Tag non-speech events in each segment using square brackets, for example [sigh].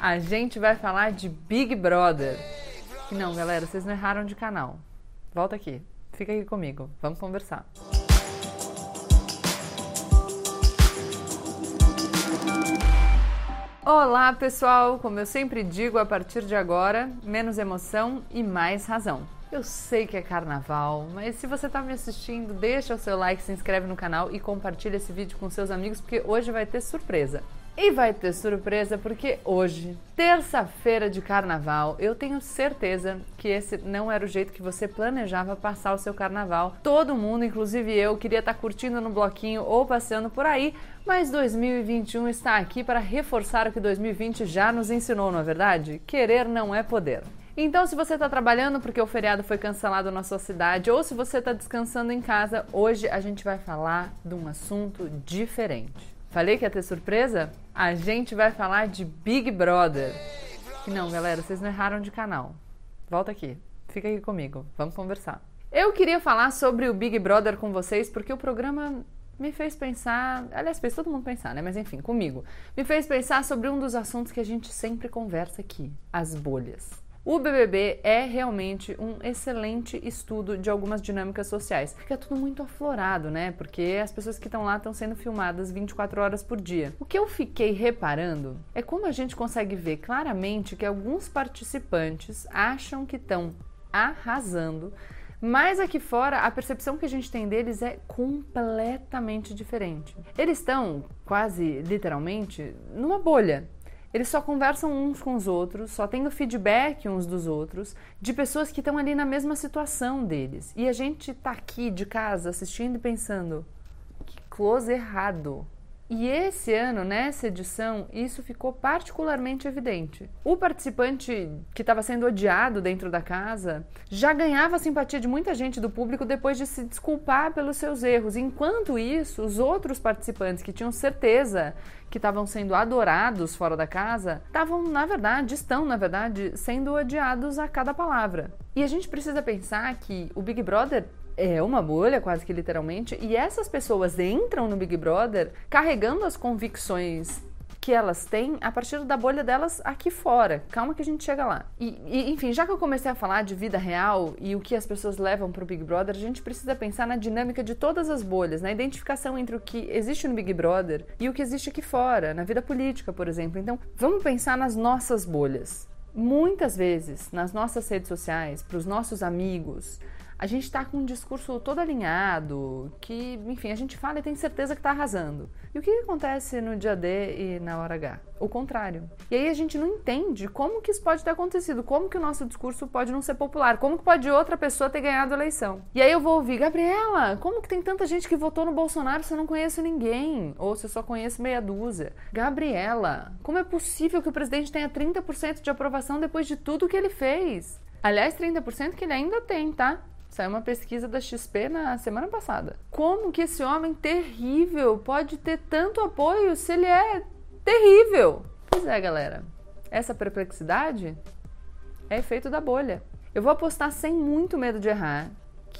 a gente vai falar de Big Brother. Não, galera, vocês não erraram de canal. Volta aqui, fica aqui comigo, vamos conversar. Olá, pessoal! Como eu sempre digo, a partir de agora, menos emoção e mais razão. Eu sei que é carnaval, mas se você está me assistindo, deixa o seu like, se inscreve no canal e compartilha esse vídeo com seus amigos, porque hoje vai ter surpresa. E vai ter surpresa porque hoje, terça-feira de carnaval, eu tenho certeza que esse não era o jeito que você planejava passar o seu carnaval. Todo mundo, inclusive eu, queria estar tá curtindo no bloquinho ou passeando por aí, mas 2021 está aqui para reforçar o que 2020 já nos ensinou, não é verdade? Querer não é poder. Então, se você está trabalhando porque o feriado foi cancelado na sua cidade ou se você está descansando em casa, hoje a gente vai falar de um assunto diferente. Falei que ia ter surpresa? A gente vai falar de Big Brother. E não, galera, vocês não erraram de canal. Volta aqui, fica aqui comigo, vamos conversar. Eu queria falar sobre o Big Brother com vocês porque o programa me fez pensar, aliás, fez todo mundo pensar, né? Mas enfim, comigo. Me fez pensar sobre um dos assuntos que a gente sempre conversa aqui, as bolhas. O BBB é realmente um excelente estudo de algumas dinâmicas sociais. Fica tudo muito aflorado, né? Porque as pessoas que estão lá estão sendo filmadas 24 horas por dia. O que eu fiquei reparando é como a gente consegue ver claramente que alguns participantes acham que estão arrasando, mas aqui fora a percepção que a gente tem deles é completamente diferente. Eles estão quase literalmente numa bolha eles só conversam uns com os outros, só têm o feedback uns dos outros, de pessoas que estão ali na mesma situação deles. E a gente tá aqui de casa assistindo e pensando: que close errado. E esse ano, nessa edição, isso ficou particularmente evidente. O participante que estava sendo odiado dentro da casa já ganhava a simpatia de muita gente do público depois de se desculpar pelos seus erros. Enquanto isso, os outros participantes que tinham certeza que estavam sendo adorados fora da casa estavam, na verdade, estão, na verdade, sendo odiados a cada palavra. E a gente precisa pensar que o Big Brother é uma bolha, quase que literalmente, e essas pessoas entram no Big Brother carregando as convicções que elas têm a partir da bolha delas aqui fora. Calma que a gente chega lá. E, e, enfim, já que eu comecei a falar de vida real e o que as pessoas levam para o Big Brother, a gente precisa pensar na dinâmica de todas as bolhas, na identificação entre o que existe no Big Brother e o que existe aqui fora, na vida política, por exemplo. Então, vamos pensar nas nossas bolhas. Muitas vezes, nas nossas redes sociais, para os nossos amigos, a gente está com um discurso todo alinhado, que, enfim, a gente fala e tem certeza que está arrasando. E o que acontece no dia D e na hora H? O contrário. E aí a gente não entende como que isso pode ter acontecido, como que o nosso discurso pode não ser popular, como que pode outra pessoa ter ganhado a eleição. E aí eu vou ouvir, Gabriela, como que tem tanta gente que votou no Bolsonaro se eu não conheço ninguém? Ou se eu só conheço meia dúzia? Gabriela, como é possível que o presidente tenha 30% de aprovação depois de tudo que ele fez? Aliás, 30% que ele ainda tem, tá? Saiu uma pesquisa da XP na semana passada. Como que esse homem terrível pode ter tanto apoio se ele é terrível? Pois é, galera. Essa perplexidade é efeito da bolha. Eu vou apostar sem muito medo de errar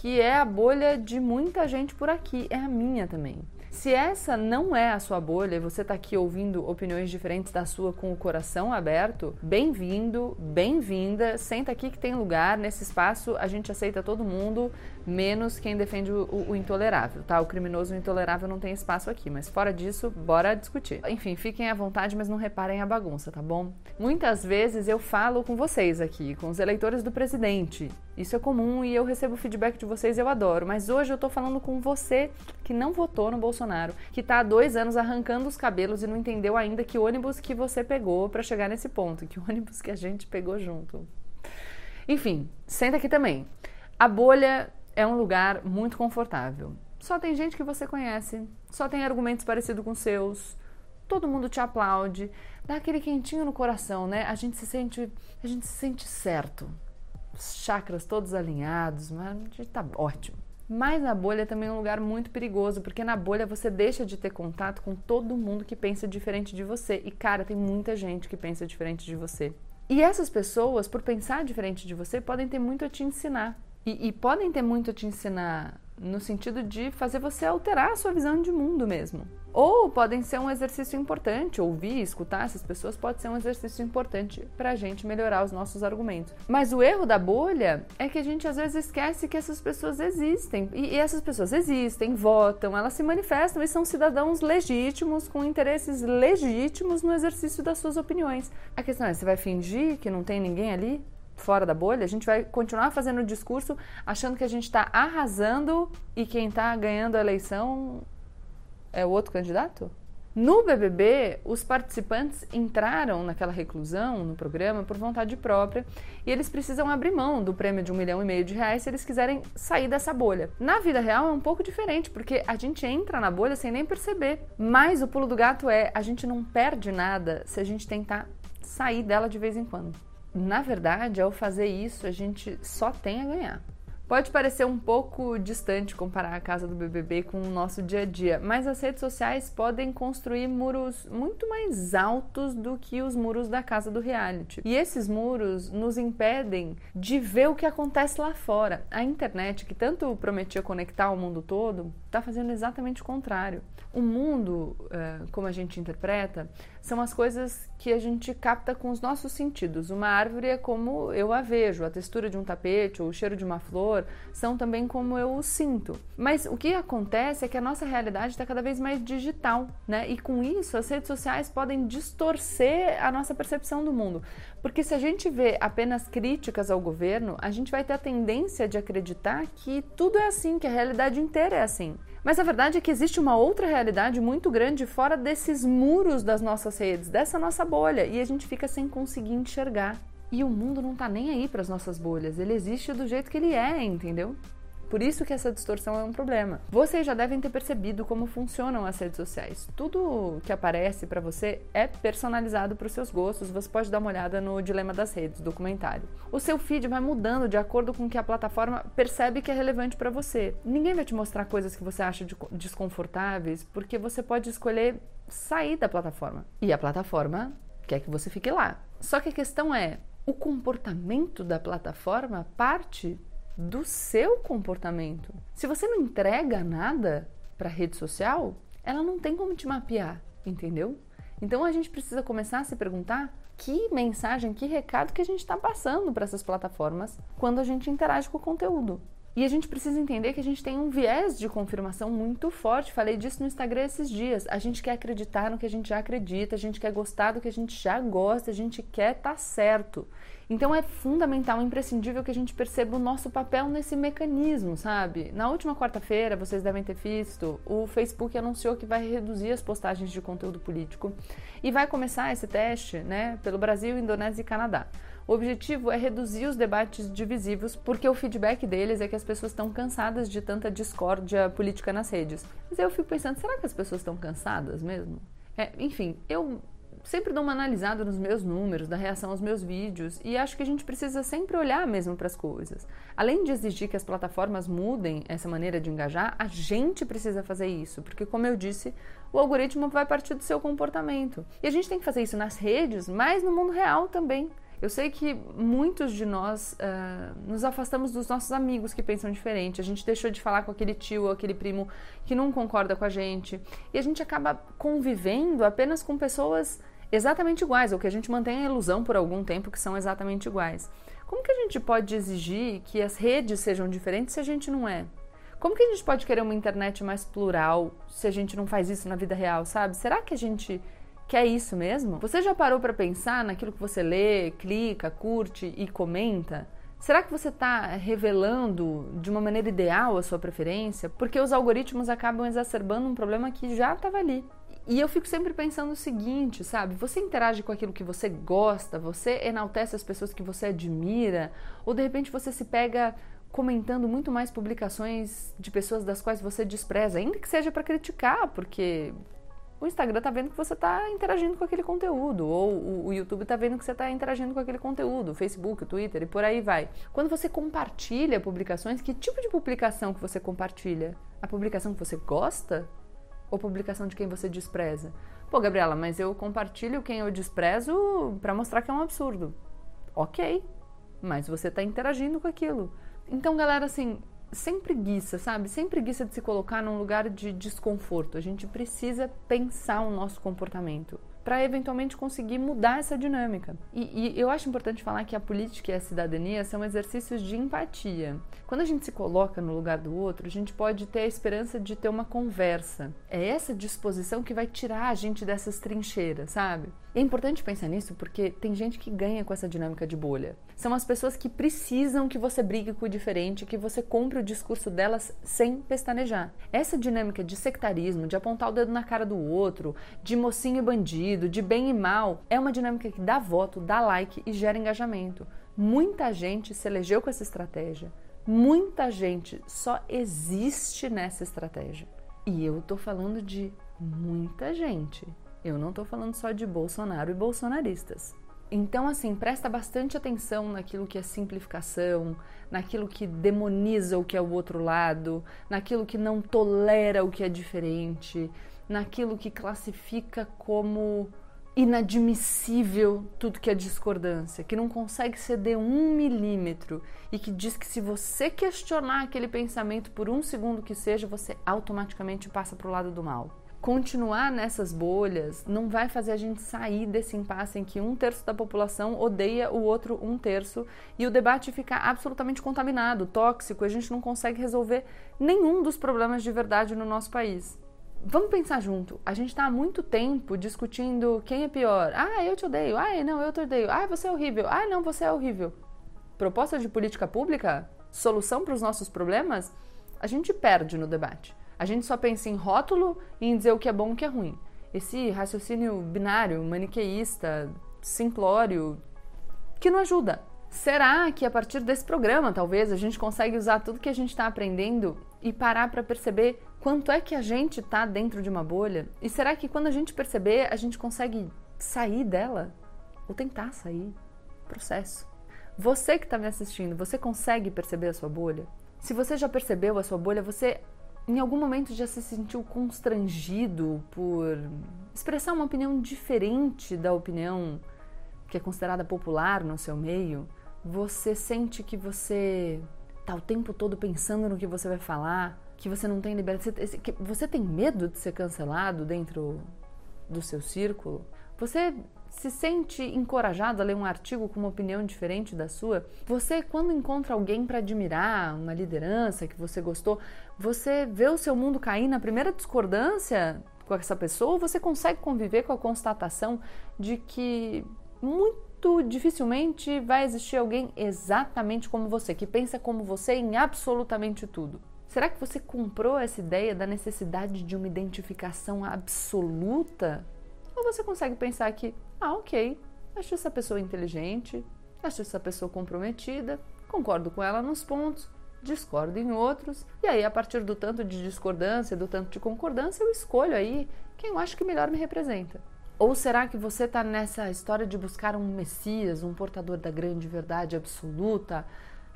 que é a bolha de muita gente por aqui, é a minha também. Se essa não é a sua bolha e você está aqui ouvindo opiniões diferentes da sua com o coração aberto, bem-vindo, bem-vinda. Senta aqui que tem lugar nesse espaço. A gente aceita todo mundo, menos quem defende o, o, intolerável, tá? O criminoso o intolerável não tem espaço aqui, mas fora disso, bora discutir. Enfim, fiquem à vontade, mas não reparem a bagunça, tá bom? Muitas vezes eu falo com vocês aqui, com os eleitores do presidente. Isso é comum e eu recebo feedback de vocês, eu adoro. Mas hoje eu tô falando com você que não votou no Bolsonaro, que tá há dois anos arrancando os cabelos e não entendeu ainda que ônibus que você pegou para chegar nesse ponto, que [laughs] ônibus que a gente pegou junto. Enfim, senta aqui também. A bolha é um lugar muito confortável. Só tem gente que você conhece, só tem argumentos parecidos com os seus. Todo mundo te aplaude, dá aquele quentinho no coração, né? A gente se sente, a gente se sente certo chakras todos alinhados, mas tá ótimo. Mas a bolha também é um lugar muito perigoso, porque na bolha você deixa de ter contato com todo mundo que pensa diferente de você. E cara, tem muita gente que pensa diferente de você. E essas pessoas, por pensar diferente de você, podem ter muito a te ensinar. E, e podem ter muito a te ensinar no sentido de fazer você alterar a sua visão de mundo mesmo. Ou podem ser um exercício importante, ouvir, escutar essas pessoas pode ser um exercício importante para a gente melhorar os nossos argumentos. Mas o erro da bolha é que a gente às vezes esquece que essas pessoas existem. E, essas pessoas existem, votam, elas se manifestam e são cidadãos legítimos, com interesses legítimos no exercício das suas opiniões. A questão é: você vai fingir que não tem ninguém ali? Fora da bolha, a gente vai continuar fazendo o discurso achando que a gente está arrasando e quem está ganhando a eleição é o outro candidato? No BBB, os participantes entraram naquela reclusão, no programa, por vontade própria e eles precisam abrir mão do prêmio de um milhão e meio de reais se eles quiserem sair dessa bolha. Na vida real é um pouco diferente, porque a gente entra na bolha sem nem perceber. Mas o pulo do gato é: a gente não perde nada se a gente tentar sair dela de vez em quando na verdade, ao fazer isso, a gente só tem a ganhar. Pode parecer um pouco distante comparar a casa do BBB com o nosso dia a dia, mas as redes sociais podem construir muros muito mais altos do que os muros da casa do reality. E esses muros nos impedem de ver o que acontece lá fora. A internet, que tanto prometia conectar o mundo todo, está fazendo exatamente o contrário. O mundo, eh, como a gente interpreta, são as coisas que a gente capta com os nossos sentidos. Uma árvore é como eu a vejo, a textura de um tapete ou o cheiro de uma flor são também como eu o sinto. Mas o que acontece é que a nossa realidade está cada vez mais digital, né? E com isso as redes sociais podem distorcer a nossa percepção do mundo. Porque se a gente vê apenas críticas ao governo, a gente vai ter a tendência de acreditar que tudo é assim, que a realidade inteira é assim. Mas a verdade é que existe uma outra realidade muito grande fora desses muros das nossas redes, dessa nossa bolha, e a gente fica sem conseguir enxergar. E o mundo não tá nem aí para as nossas bolhas, ele existe do jeito que ele é, entendeu? Por isso que essa distorção é um problema. Vocês já devem ter percebido como funcionam as redes sociais. Tudo que aparece para você é personalizado para os seus gostos. Você pode dar uma olhada no Dilema das Redes, documentário. O seu feed vai mudando de acordo com o que a plataforma percebe que é relevante para você. Ninguém vai te mostrar coisas que você acha desconfortáveis, porque você pode escolher sair da plataforma. E a plataforma quer que você fique lá. Só que a questão é, o comportamento da plataforma parte do seu comportamento. Se você não entrega nada para a rede social, ela não tem como te mapear, entendeu? Então a gente precisa começar a se perguntar que mensagem, que recado que a gente está passando para essas plataformas quando a gente interage com o conteúdo. E a gente precisa entender que a gente tem um viés de confirmação muito forte. Falei disso no Instagram esses dias. A gente quer acreditar no que a gente já acredita, a gente quer gostar do que a gente já gosta, a gente quer estar tá certo. Então é fundamental, imprescindível que a gente perceba o nosso papel nesse mecanismo, sabe? Na última quarta-feira, vocês devem ter visto, o Facebook anunciou que vai reduzir as postagens de conteúdo político e vai começar esse teste, né, pelo Brasil, Indonésia e Canadá. O objetivo é reduzir os debates divisivos, porque o feedback deles é que as pessoas estão cansadas de tanta discórdia política nas redes. Mas eu fico pensando, será que as pessoas estão cansadas mesmo? É, enfim, eu sempre dou uma analisada nos meus números, da reação aos meus vídeos, e acho que a gente precisa sempre olhar mesmo para as coisas. Além de exigir que as plataformas mudem essa maneira de engajar, a gente precisa fazer isso, porque, como eu disse, o algoritmo vai partir do seu comportamento. E a gente tem que fazer isso nas redes, mas no mundo real também. Eu sei que muitos de nós uh, nos afastamos dos nossos amigos que pensam diferente. A gente deixou de falar com aquele tio ou aquele primo que não concorda com a gente. E a gente acaba convivendo apenas com pessoas exatamente iguais, ou que a gente mantém a ilusão por algum tempo que são exatamente iguais. Como que a gente pode exigir que as redes sejam diferentes se a gente não é? Como que a gente pode querer uma internet mais plural se a gente não faz isso na vida real, sabe? Será que a gente quer isso mesmo? Você já parou para pensar naquilo que você lê, clica, curte e comenta? Será que você está revelando de uma maneira ideal a sua preferência? Porque os algoritmos acabam exacerbando um problema que já estava ali. E eu fico sempre pensando o seguinte, sabe? Você interage com aquilo que você gosta, você enaltece as pessoas que você admira, ou de repente você se pega comentando muito mais publicações de pessoas das quais você despreza, ainda que seja para criticar, porque o Instagram tá vendo que você tá interagindo com aquele conteúdo, ou o YouTube tá vendo que você tá interagindo com aquele conteúdo, o Facebook, o Twitter e por aí vai. Quando você compartilha publicações, que tipo de publicação que você compartilha? A publicação que você gosta? ou publicação de quem você despreza. Pô, Gabriela, mas eu compartilho quem eu desprezo para mostrar que é um absurdo. Ok, mas você está interagindo com aquilo. Então, galera, assim, sem preguiça, sabe? Sem preguiça de se colocar num lugar de desconforto. A gente precisa pensar o nosso comportamento para eventualmente conseguir mudar essa dinâmica. E, e, eu acho importante falar que a política e a cidadania são exercícios de empatia. Quando a gente se coloca no lugar do outro, a gente pode ter a esperança de ter uma conversa. É essa disposição que vai tirar a gente dessas trincheiras, sabe? É importante pensar nisso porque tem gente que ganha com essa dinâmica de bolha. São as pessoas que precisam que você brigue com o diferente, que você compre o discurso delas sem pestanejar. Essa dinâmica de sectarismo, de apontar o dedo na cara do outro, de mocinho e bandido, de bem e mal, é uma dinâmica que dá voto, dá like e gera engajamento. Muita gente se elegeu com essa estratégia. Muita gente só existe nessa estratégia. E eu tô falando de muita gente. Eu não estou falando só de Bolsonaro e bolsonaristas. Então, assim, presta bastante atenção naquilo que é simplificação, naquilo que demoniza o que é o outro lado, naquilo que não tolera o que é diferente, naquilo que classifica como inadmissível tudo que é discordância, que não consegue ceder um milímetro e que diz que se você questionar aquele pensamento por um segundo que seja, você automaticamente passa para o lado do mal continuar nessas bolhas não vai fazer a gente sair desse impasse em que um terço da população odeia o outro um terço e o debate fica absolutamente contaminado, tóxico, e a gente não consegue resolver nenhum dos problemas de verdade no nosso país. Vamos pensar junto. A gente está há muito tempo discutindo quem é pior. Ah, eu te odeio. Ah, não, eu te odeio. Ah, você é horrível. Ah, não, você é horrível. Proposta de política pública? Solução para os nossos problemas? A gente perde no debate. A gente só pensa em rótulo e em dizer o que é bom e o que é ruim. Esse raciocínio binário, maniqueísta, simplório, que não ajuda. Será que a partir desse programa, talvez, a gente consegue usar tudo que a gente está aprendendo e parar para perceber quanto é que a gente está dentro de uma bolha? E será que quando a gente perceber, a gente consegue sair dela? Ou tentar sair? Processo. Você que está me assistindo, você consegue perceber a sua bolha? Se você já percebeu a sua bolha, você em algum momento já se sentiu constrangido por expressar uma opinião diferente da opinião que é considerada popular no seu meio? Você sente que você está o tempo todo pensando no que você vai falar, que você não tem liberdade, que você tem medo de ser cancelado dentro do seu círculo? Você se sente encorajado a ler um artigo com uma opinião diferente da sua? Você, quando encontra alguém para admirar, uma liderança que você gostou, você vê o seu mundo cair na primeira discordância com essa pessoa ou você consegue conviver com a constatação de que muito dificilmente vai existir alguém exatamente como você, que pensa como você em absolutamente tudo? Será que você comprou essa ideia da necessidade de uma identificação absoluta? Ou você consegue pensar que ah, ok, acho essa pessoa inteligente, acho essa pessoa comprometida, concordo com ela nos pontos, discordo em outros, e aí a partir do tanto de discordância, do tanto de concordância, eu escolho aí quem eu acho que melhor me representa. Ou será que você está nessa história de buscar um Messias, um portador da grande verdade absoluta,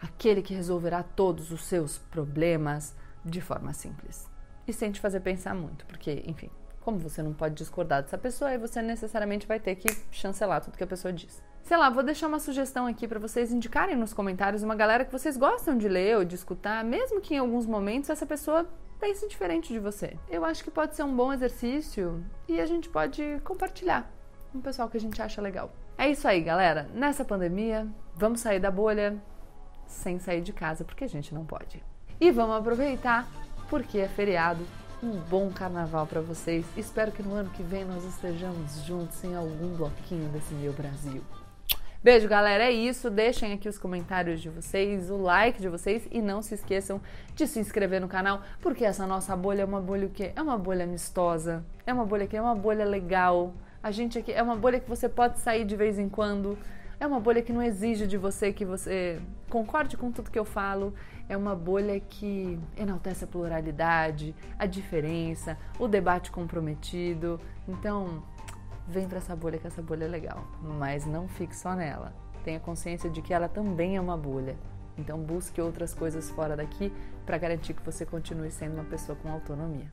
aquele que resolverá todos os seus problemas de forma simples? E sem te fazer pensar muito, porque, enfim, como você não pode discordar dessa pessoa, aí você necessariamente vai ter que chancelar tudo que a pessoa diz. Sei lá, vou deixar uma sugestão aqui para vocês indicarem nos comentários uma galera que vocês gostam de ler ou de escutar, mesmo que em alguns momentos essa pessoa pense diferente de você. Eu acho que pode ser um bom exercício e a gente pode compartilhar com o pessoal que a gente acha legal. É isso aí, galera. Nessa pandemia, vamos sair da bolha sem sair de casa, porque a gente não pode. E vamos aproveitar porque é feriado um bom carnaval para vocês. Espero que no ano que vem nós estejamos juntos em algum bloquinho desse meu Brasil. Beijo, galera. É isso. Deixem aqui os comentários de vocês, o like de vocês e não se esqueçam de se inscrever no canal, porque essa nossa bolha é uma bolha o quê? É uma bolha amistosa. É uma bolha que é uma bolha legal. A gente aqui é uma bolha que você pode sair de vez em quando. É uma bolha que não exige de você que você concorde com tudo que eu falo. É uma bolha que enaltece a pluralidade, a diferença, o debate comprometido. Então, vem para essa bolha que essa bolha é legal, mas não fique só nela. Tenha consciência de que ela também é uma bolha. Então, busque outras coisas fora daqui para garantir que você continue sendo uma pessoa com autonomia.